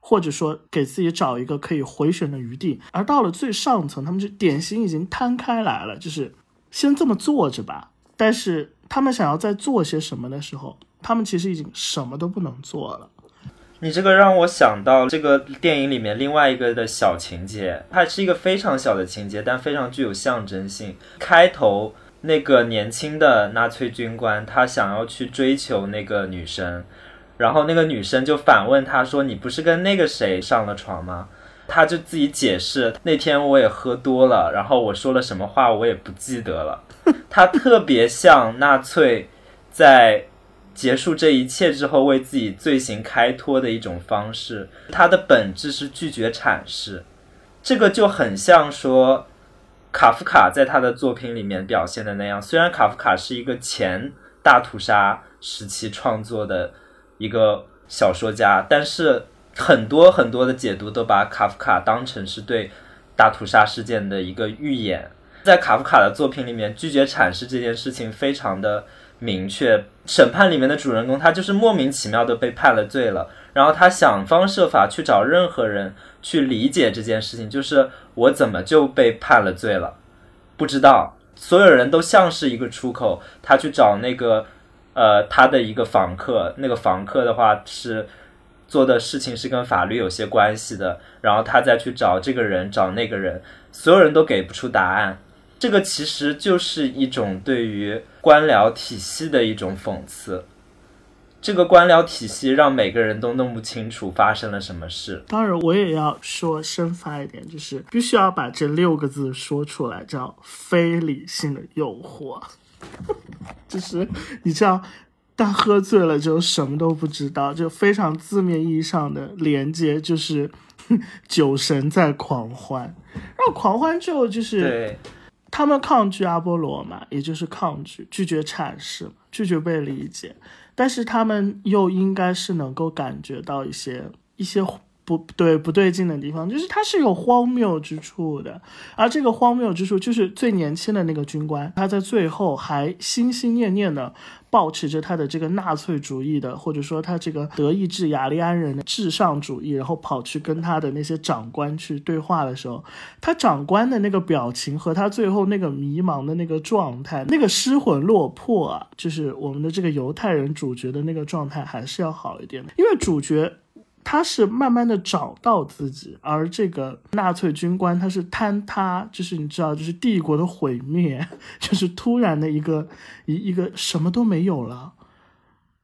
或者说给自己找一个可以回旋的余地。而到了最上层，他们就典型已经摊开来了，就是先这么坐着吧。但是他们想要再做些什么的时候，他们其实已经什么都不能做了。你这个让我想到这个电影里面另外一个的小情节，它是一个非常小的情节，但非常具有象征性。开头那个年轻的纳粹军官，他想要去追求那个女生，然后那个女生就反问他说：“你不是跟那个谁上了床吗？”他就自己解释：“那天我也喝多了，然后我说了什么话我也不记得了。”他特别像纳粹在。结束这一切之后，为自己罪行开脱的一种方式，它的本质是拒绝阐释。这个就很像说，卡夫卡在他的作品里面表现的那样。虽然卡夫卡是一个前大屠杀时期创作的一个小说家，但是很多很多的解读都把卡夫卡当成是对大屠杀事件的一个预演。在卡夫卡的作品里面，拒绝阐释这件事情非常的。明确审判里面的主人公，他就是莫名其妙的被判了罪了，然后他想方设法去找任何人去理解这件事情，就是我怎么就被判了罪了？不知道，所有人都像是一个出口，他去找那个呃他的一个房客，那个房客的话是做的事情是跟法律有些关系的，然后他再去找这个人找那个人，所有人都给不出答案。这个其实就是一种对于官僚体系的一种讽刺。这个官僚体系让每个人都弄不清楚发生了什么事。当然，我也要说深发一点，就是必须要把这六个字说出来，叫“非理性的诱惑”。就是你知道，当喝醉了就什么都不知道，就非常字面意义上的连接，就是 酒神在狂欢。然后狂欢之后就是。他们抗拒阿波罗嘛，也就是抗拒、拒绝阐释、拒绝被理解，但是他们又应该是能够感觉到一些一些。不对，不对劲的地方就是它是有荒谬之处的，而这个荒谬之处就是最年轻的那个军官，他在最后还心心念念的抱持着他的这个纳粹主义的，或者说他这个德意志雅利安人的至上主义，然后跑去跟他的那些长官去对话的时候，他长官的那个表情和他最后那个迷茫的那个状态，那个失魂落魄啊，就是我们的这个犹太人主角的那个状态还是要好一点的，因为主角。他是慢慢的找到自己，而这个纳粹军官他是坍塌，就是你知道，就是帝国的毁灭，就是突然的一个一一个什么都没有了，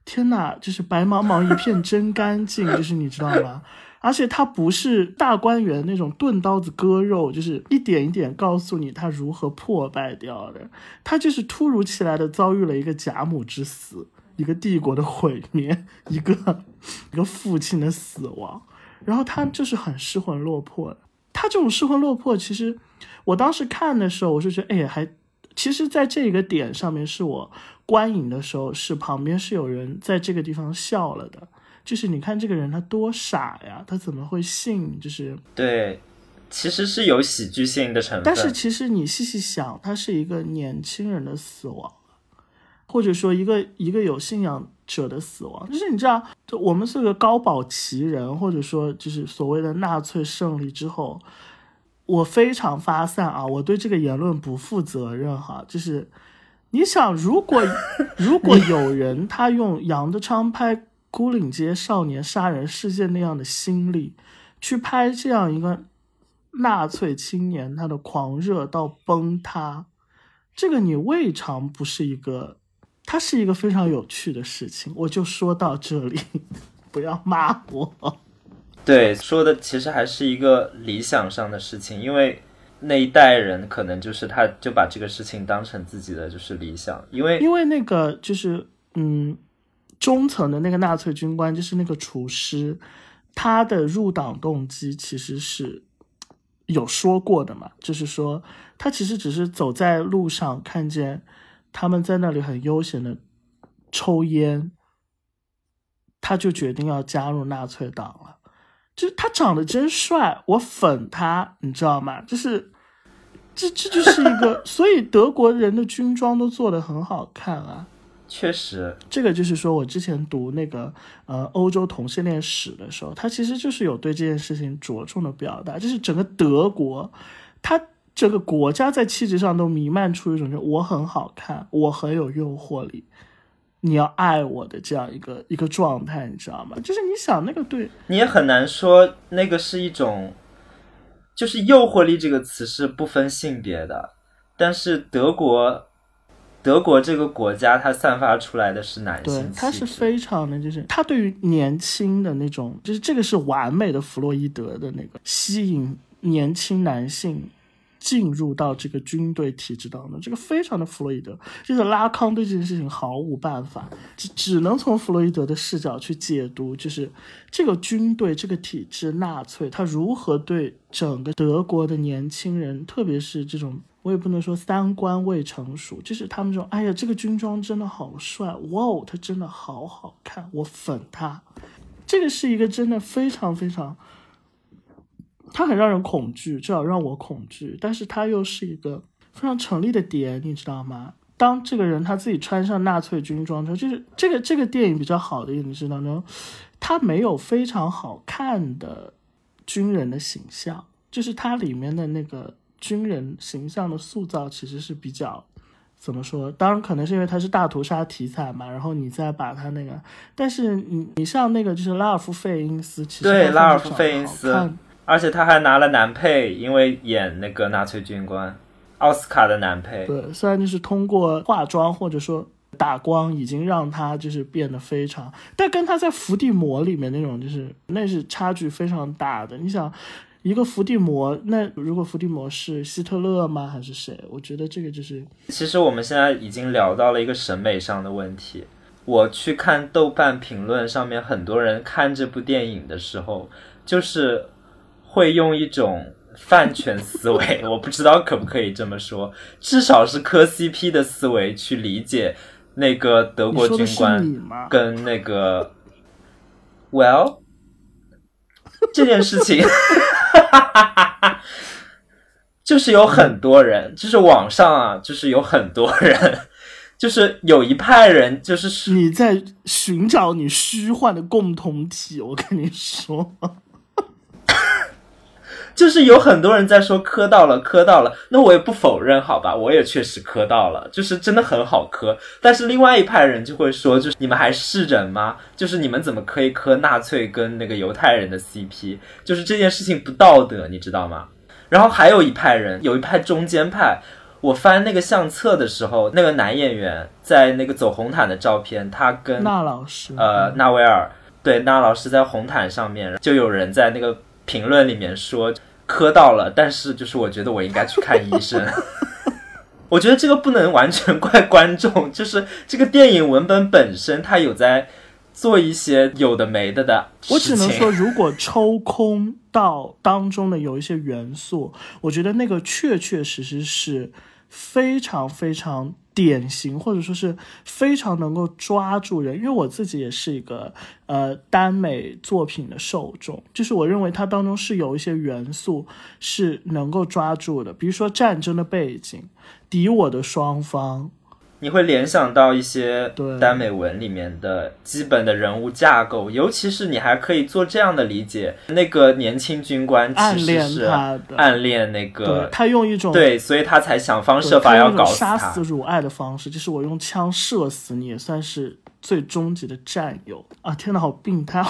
天呐，就是白茫茫一片真干净，就是你知道吗？而且他不是大观园那种钝刀子割肉，就是一点一点告诉你他如何破败掉的，他就是突如其来的遭遇了一个贾母之死。一个帝国的毁灭，一个一个父亲的死亡，然后他就是很失魂落魄的。他这种失魂落魄，其实我当时看的时候，我是觉得，哎，还其实在这个点上面，是我观影的时候，是旁边是有人在这个地方笑了的。就是你看这个人他多傻呀，他怎么会信？就是对，其实是有喜剧性的成分。但是其实你细细想，他是一个年轻人的死亡。或者说一个一个有信仰者的死亡，就是你知道，就我们是个高保奇人，或者说就是所谓的纳粹胜利之后，我非常发散啊，我对这个言论不负责任哈。就是你想，如果 如果有人他用杨德昌拍《孤岭街少年杀人事件》那样的心力，去拍这样一个纳粹青年他的狂热到崩塌，这个你未尝不是一个。它是一个非常有趣的事情，我就说到这里，不要骂我。对，说的其实还是一个理想上的事情，因为那一代人可能就是他就把这个事情当成自己的就是理想，因为因为那个就是嗯，中层的那个纳粹军官就是那个厨师，他的入党动机其实是有说过的嘛，就是说他其实只是走在路上看见。他们在那里很悠闲的抽烟，他就决定要加入纳粹党了。就是他长得真帅，我粉他，你知道吗？就是这这就是一个，所以德国人的军装都做的很好看啊。确实，这个就是说我之前读那个呃欧洲同性恋史的时候，他其实就是有对这件事情着重的表达，就是整个德国，他。这个国家在气质上都弥漫出一种，就我很好看，我很有诱惑力，你要爱我的这样一个一个状态，你知道吗？就是你想那个对，你也很难说那个是一种，就是诱惑力这个词是不分性别的，但是德国，德国这个国家它散发出来的是男性，它是非常的，就是它对于年轻的那种，就是这个是完美的弗洛伊德的那个吸引年轻男性。进入到这个军队体制当中，这个非常的弗洛伊德，就是拉康对这件事情毫无办法，只只能从弗洛伊德的视角去解读，就是这个军队这个体制，纳粹他如何对整个德国的年轻人，特别是这种我也不能说三观未成熟，就是他们这种，哎呀，这个军装真的好帅，哇哦，他真的好好看，我粉他，这个是一个真的非常非常。他很让人恐惧，至少让我恐惧。但是它又是一个非常成立的点，你知道吗？当这个人他自己穿上纳粹军装之后，就是这个这个电影比较好的一点是当中，他没有非常好看的军人的形象，就是它里面的那个军人形象的塑造其实是比较怎么说？当然可能是因为它是大屠杀题材嘛，然后你再把他那个，但是你你像那个就是拉尔夫费因斯，其实对拉尔夫费因斯。而且他还拿了男配，因为演那个纳粹军官，奥斯卡的男配。对，虽然就是通过化妆或者说打光，已经让他就是变得非常，但跟他在伏地魔里面那种就是那是差距非常大的。你想，一个伏地魔，那如果伏地魔是希特勒吗？还是谁？我觉得这个就是。其实我们现在已经聊到了一个审美上的问题。我去看豆瓣评论上面，很多人看这部电影的时候，就是。会用一种饭圈思维，我不知道可不可以这么说，至少是磕 CP 的思维去理解那个德国军官跟那个，Well，这件事情，就是有很多人，就是网上啊，就是有很多人。就是有一派人，就是你在寻找你虚幻的共同体。我跟你说，就是有很多人在说磕到了，磕到了。那我也不否认，好吧，我也确实磕到了，就是真的很好磕。但是另外一派人就会说，就是你们还是人吗？就是你们怎么可以磕纳粹跟那个犹太人的 CP？就是这件事情不道德，你知道吗？然后还有一派人，有一派中间派。我翻那个相册的时候，那个男演员在那个走红毯的照片，他跟纳老师，呃，纳维尔，对，纳老师在红毯上面，就有人在那个评论里面说磕到了，但是就是我觉得我应该去看医生。我觉得这个不能完全怪观众，就是这个电影文本本身，它有在做一些有的没的的。我只能说，如果抽空到当中的有一些元素，我觉得那个确确实实是。非常非常典型，或者说是非常能够抓住人，因为我自己也是一个呃耽美作品的受众，就是我认为它当中是有一些元素是能够抓住的，比如说战争的背景，敌我的双方。你会联想到一些耽美文里面的基本的人物架构，尤其是你还可以做这样的理解：那个年轻军官其实是暗恋那个他用一种对，所以他才想方设法要搞杀死汝爱的方式，就是我用枪射死你，也算是最终极的战友啊！天哪，好病态！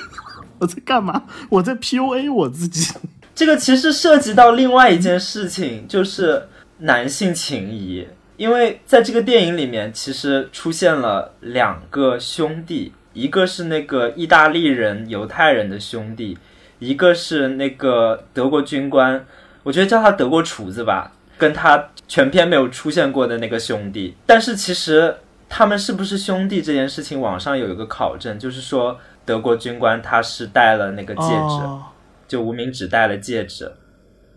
我在干嘛？我在 PUA 我自己。这个其实涉及到另外一件事情，就是男性情谊。因为在这个电影里面，其实出现了两个兄弟，一个是那个意大利人犹太人的兄弟，一个是那个德国军官，我觉得叫他德国厨子吧，跟他全片没有出现过的那个兄弟。但是其实他们是不是兄弟这件事情，网上有一个考证，就是说德国军官他是戴了那个戒指，就无名指戴了戒指。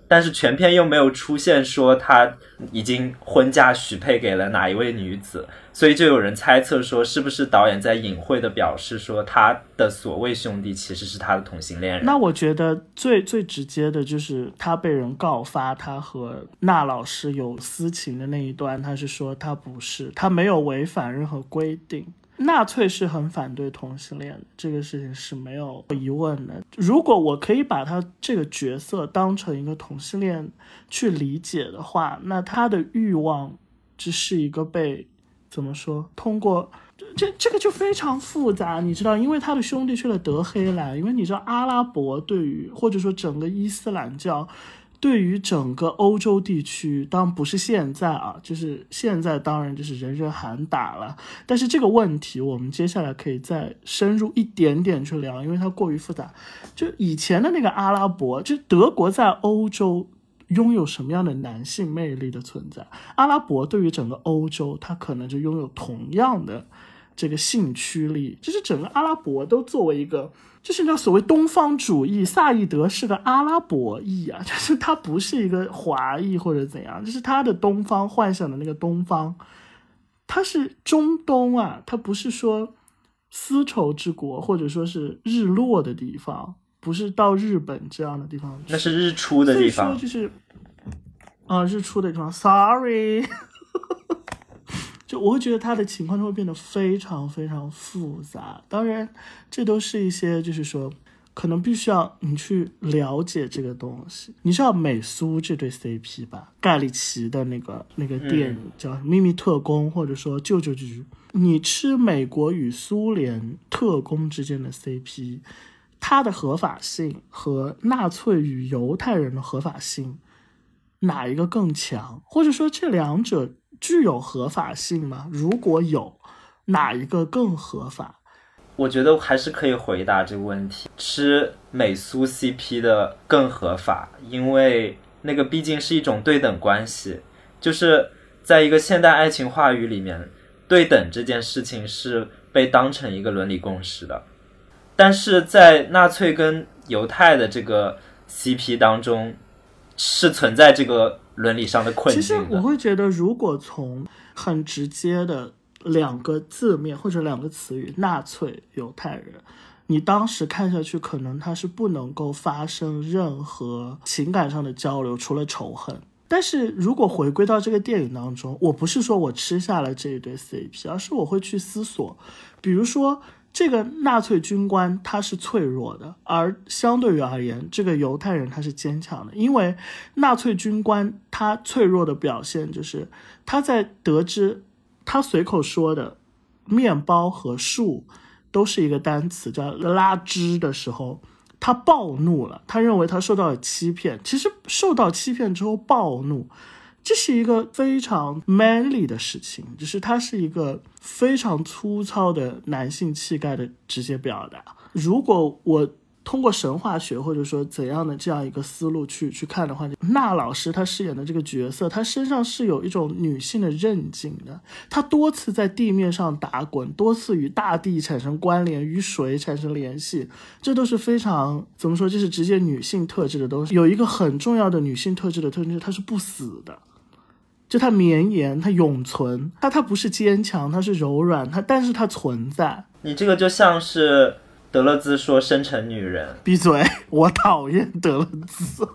但是全片又没有出现说他已经婚嫁许配给了哪一位女子，所以就有人猜测说，是不是导演在隐晦的表示说，他的所谓兄弟其实是他的同性恋人？那我觉得最最直接的就是他被人告发他和那老师有私情的那一段，他是说他不是，他没有违反任何规定。纳粹是很反对同性恋的，这个事情是没有疑问的。如果我可以把他这个角色当成一个同性恋去理解的话，那他的欲望只是一个被怎么说？通过这这个就非常复杂，你知道，因为他的兄弟去了德黑兰，因为你知道阿拉伯对于或者说整个伊斯兰教。对于整个欧洲地区，当然不是现在啊，就是现在当然就是人人喊打了。但是这个问题，我们接下来可以再深入一点点去聊，因为它过于复杂。就以前的那个阿拉伯，就德国在欧洲拥有什么样的男性魅力的存在？阿拉伯对于整个欧洲，它可能就拥有同样的这个性驱力，就是整个阿拉伯都作为一个。就是那所谓东方主义，萨义德是个阿拉伯裔啊，就是他不是一个华裔或者怎样，就是他的东方幻想的那个东方，他是中东啊，他不是说丝绸之国或者说是日落的地方，不是到日本这样的地方，那是日出的地方，就是啊，日出的地方，sorry。就我会觉得他的情况就会变得非常非常复杂，当然，这都是一些就是说，可能必须要你去了解这个东西。你知道美苏这对 CP 吧？盖里奇的那个那个电影叫《秘密特工》，或者说《救救局》。你吃美国与苏联特工之间的 CP，它的合法性和纳粹与犹太人的合法性，哪一个更强？或者说这两者？具有合法性吗？如果有，哪一个更合法？我觉得还是可以回答这个问题。吃美苏 CP 的更合法，因为那个毕竟是一种对等关系，就是在一个现代爱情话语里面，对等这件事情是被当成一个伦理共识的。但是在纳粹跟犹太的这个 CP 当中，是存在这个伦理上的困境其实我会觉得，如果从很直接的两个字面或者两个词语“纳粹犹太人”，你当时看下去，可能他是不能够发生任何情感上的交流，除了仇恨。但是如果回归到这个电影当中，我不是说我吃下了这一对 CP，而是我会去思索，比如说。这个纳粹军官他是脆弱的，而相对于而言，这个犹太人他是坚强的。因为纳粹军官他脆弱的表现就是他在得知他随口说的面包和树都是一个单词叫拉枝的时候，他暴怒了，他认为他受到了欺骗。其实受到欺骗之后暴怒。这是一个非常 manly 的事情，就是它是一个非常粗糙的男性气概的直接表达。如果我通过神话学或者说怎样的这样一个思路去去看的话，那老师他饰演的这个角色，他身上是有一种女性的韧劲的。他多次在地面上打滚，多次与大地产生关联，与水产生联系，这都是非常怎么说，就是直接女性特质的东西。有一个很重要的女性特质的特征，她是不死的。就它绵延，它永存，它它不是坚强，它是柔软，它但是它存在。你这个就像是德勒兹说生成女人。闭嘴，我讨厌德勒兹。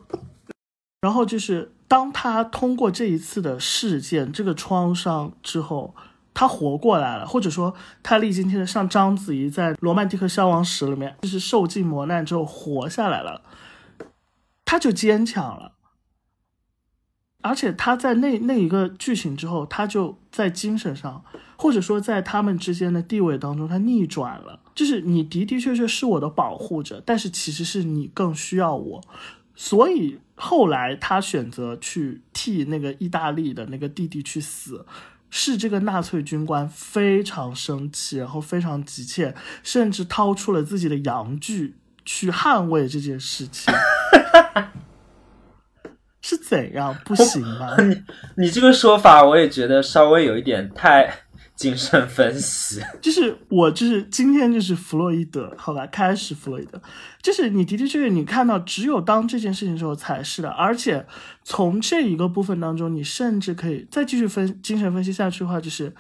然后就是当他通过这一次的事件，这个创伤之后，他活过来了，或者说他历经天像章子怡在《罗曼蒂克消亡史》里面，就是受尽磨难之后活下来了，他就坚强了。而且他在那那一个剧情之后，他就在精神上，或者说在他们之间的地位当中，他逆转了。就是你的的确确是我的保护者，但是其实是你更需要我。所以后来他选择去替那个意大利的那个弟弟去死，是这个纳粹军官非常生气，然后非常急切，甚至掏出了自己的阳具去捍卫这件事情。是怎样不行吗？你你这个说法，我也觉得稍微有一点太精神分析。就是我就是今天就是弗洛伊德，好吧，开始弗洛伊德。就是你的的确确，你看到只有当这件事情时候才是的，而且从这一个部分当中，你甚至可以再继续分精神分析下去的话，就是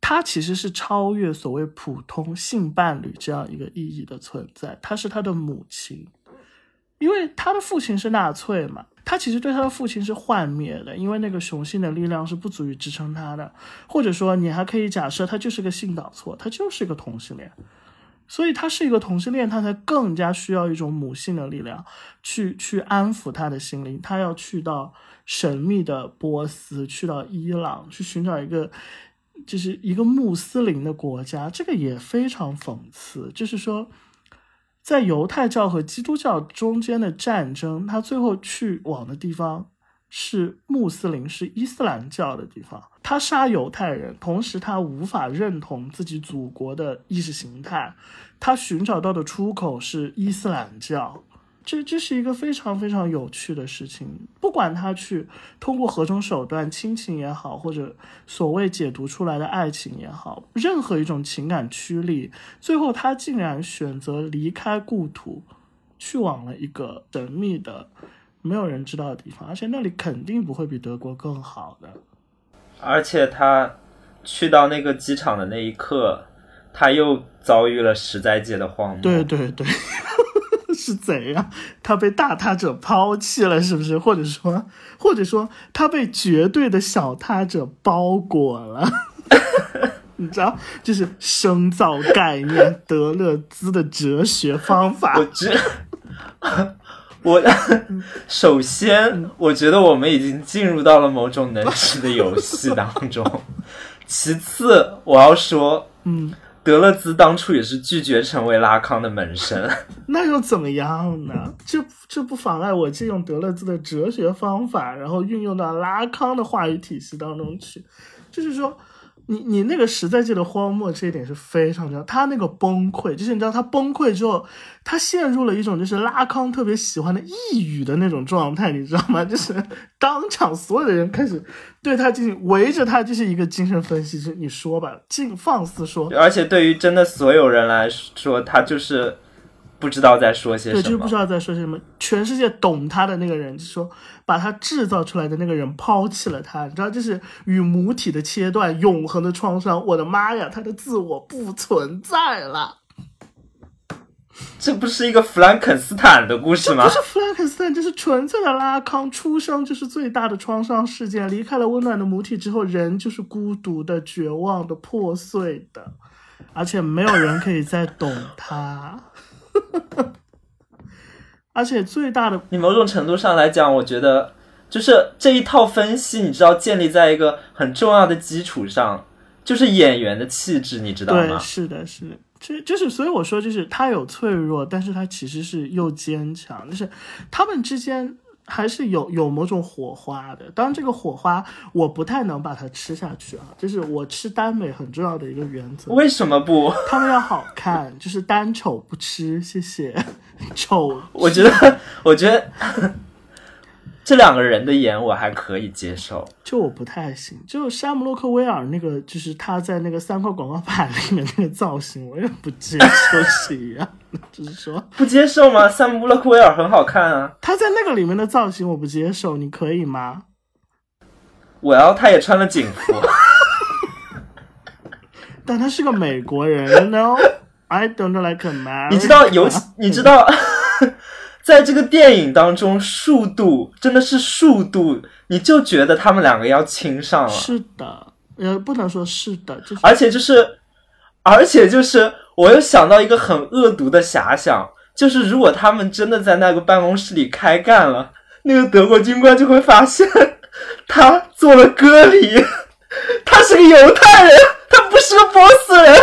他其实是超越所谓普通性伴侣这样一个意义的存在，他是他的母亲，因为他的父亲是纳粹嘛。他其实对他的父亲是幻灭的，因为那个雄性的力量是不足以支撑他的，或者说你还可以假设他就是个性导错，他就是一个同性恋，所以他是一个同性恋，他才更加需要一种母性的力量去去安抚他的心灵。他要去到神秘的波斯，去到伊朗，去寻找一个就是一个穆斯林的国家，这个也非常讽刺，就是说。在犹太教和基督教中间的战争，他最后去往的地方是穆斯林，是伊斯兰教的地方。他杀犹太人，同时他无法认同自己祖国的意识形态，他寻找到的出口是伊斯兰教。这这是一个非常非常有趣的事情，不管他去通过何种手段，亲情也好，或者所谓解读出来的爱情也好，任何一种情感驱力，最后他竟然选择离开故土，去往了一个神秘的、没有人知道的地方，而且那里肯定不会比德国更好的。而且他去到那个机场的那一刻，他又遭遇了实在界的荒漠。对对对。是怎样？他被大他者抛弃了，是不是？或者说，或者说他被绝对的小他者包裹了？你知道，就是生造概念，德勒兹的哲学方法。我觉，我首先，我觉得我们已经进入到了某种能 吃的游戏当中。其次，我要说，嗯。德勒兹当初也是拒绝成为拉康的门生，那又怎么样呢？这这不妨碍我借用德勒兹的哲学方法，然后运用到拉康的话语体系当中去，就是说。你你那个实在界的荒漠这一点是非常重要。他那个崩溃，就是你知道他崩溃之后，他陷入了一种就是拉康特别喜欢的抑郁的那种状态，你知道吗？就是当场所有的人开始对他进行围着他，就是一个精神分析。就你说吧，尽放肆说。而且对于真的所有人来说，他就是不知道在说些对，什么就是不知。道在说些什么。全世界懂他的那个人，就说把他制造出来的那个人抛弃了他，你知道，这是与母体的切断，永恒的创伤。我的妈呀，他的自我不存在了。这不是一个弗兰肯斯坦的故事吗不？是弗兰肯斯坦，这是纯粹的拉康。出生就是最大的创伤事件，离开了温暖的母体之后，人就是孤独的、绝望的、破碎的，而且没有人可以再懂他。而且最大的你某种程度上来讲，我觉得就是这一套分析，你知道建立在一个很重要的基础上，就是演员的气质，你知道对，吗？是的，是的，这就是所以我说，就是他有脆弱，但是他其实是又坚强，就是他们之间还是有有某种火花的。当然，这个火花我不太能把它吃下去啊，就是我吃耽美很重要的一个原则，为什么不？他们要好看，就是单丑不吃，谢谢。丑，我觉得，我觉得这两个人的演我还可以接受。就我不太行。就山姆洛克威尔那个，就是他在那个三块广告牌里面那个造型，我也不接受是一样的，就是说。不接受吗？山姆·布勒克威尔很好看啊！他在那个里面的造型我不接受，你可以吗？我要他也穿了警服，但他是个美国人 know，I don't like America。你知道，尤其你知道，在这个电影当中，数度真的是数度，你就觉得他们两个要亲上了，是的，呃，不能说是的，就是而且就是，而且就是，我又想到一个很恶毒的遐想，就是如果他们真的在那个办公室里开干了，那个德国军官就会发现 他做了割礼，他是个犹太人，他不是个波斯人。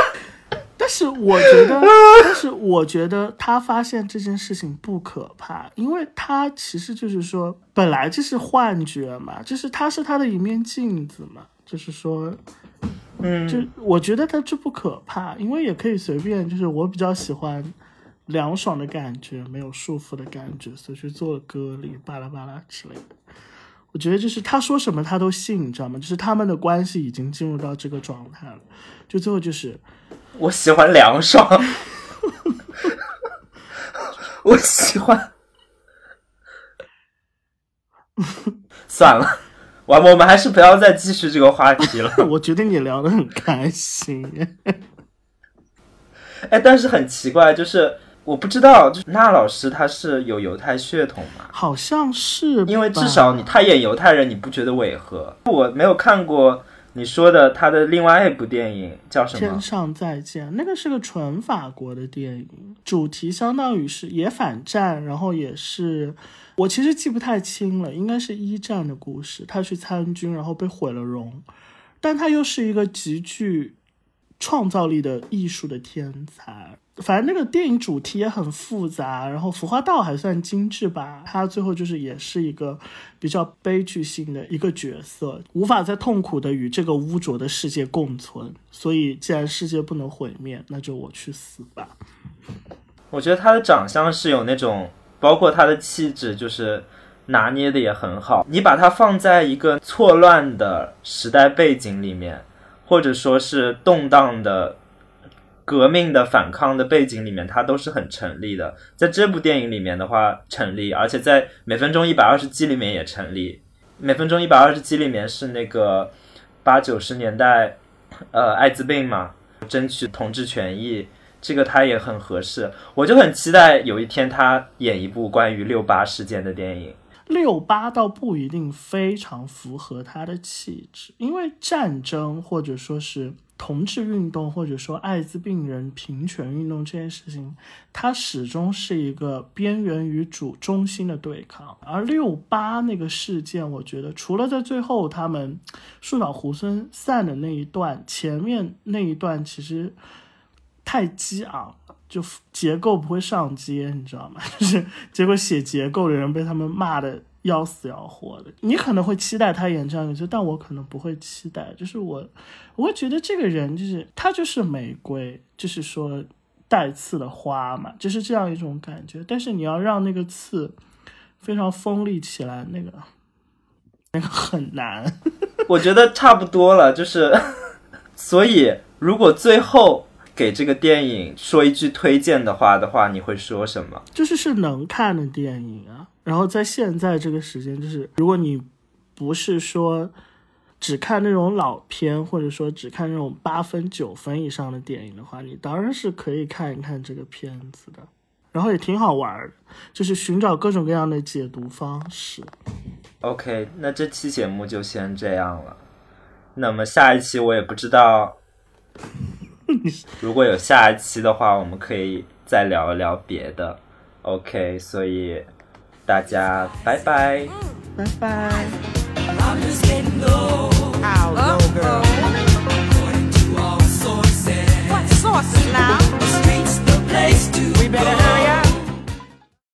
但是我觉得，但是我觉得他发现这件事情不可怕，因为他其实就是说，本来这是幻觉嘛，就是他是他的一面镜子嘛，就是说，嗯，就我觉得他这不可怕，因为也可以随便，就是我比较喜欢凉爽的感觉，没有束缚的感觉，所以去做了割礼，巴拉巴拉之类的。我觉得就是他说什么他都信，你知道吗？就是他们的关系已经进入到这个状态了，就最后就是我喜欢凉爽，我喜欢。算了，我我们还是不要再继续这个话题了。我觉得你聊的很开心，哎，但是很奇怪，就是我不知道，就是那老师他是有犹太血统吗？好像是，因为至少你他演犹太人，你不觉得违和？我没有看过你说的他的另外一部电影叫什么？天上再见，那个是个纯法国的电影，主题相当于是也反战，然后也是我其实记不太清了，应该是一战的故事，他去参军，然后被毁了容，但他又是一个极具创造力的艺术的天才。反正那个电影主题也很复杂，然后服化道还算精致吧。他最后就是也是一个比较悲剧性的一个角色，无法再痛苦的与这个污浊的世界共存。所以，既然世界不能毁灭，那就我去死吧。我觉得他的长相是有那种，包括他的气质，就是拿捏的也很好。你把它放在一个错乱的时代背景里面，或者说是动荡的。革命的反抗的背景里面，它都是很成立的。在这部电影里面的话，成立，而且在每分钟一百二十集里面也成立。每分钟一百二十集里面是那个八九十年代，呃，艾滋病嘛，争取同志权益，这个他也很合适。我就很期待有一天他演一部关于六八事件的电影。六八倒不一定非常符合他的气质，因为战争或者说是同志运动，或者说艾滋病人平权运动这件事情，它始终是一个边缘与主中心的对抗。而六八那个事件，我觉得除了在最后他们树倒猢狲散的那一段，前面那一段其实太激昂。就结构不会上街，你知道吗？就是结果写结构的人被他们骂的要死要活的。你可能会期待他演这样一个，但我可能不会期待。就是我，我会觉得这个人就是他就是玫瑰，就是说带刺的花嘛，就是这样一种感觉。但是你要让那个刺非常锋利起来，那个那个很难。我觉得差不多了，就是 所以如果最后。给这个电影说一句推荐的话的话，你会说什么？就是是能看的电影啊。然后在现在这个时间，就是如果你不是说只看那种老片，或者说只看那种八分九分以上的电影的话，你当然是可以看一看这个片子的。然后也挺好玩的，就是寻找各种各样的解读方式。OK，那这期节目就先这样了。那么下一期我也不知道，如果有下一期的话，我们可以再聊一聊别的。OK，所以大家拜拜。拜拜。How low, girl? What sources now? We better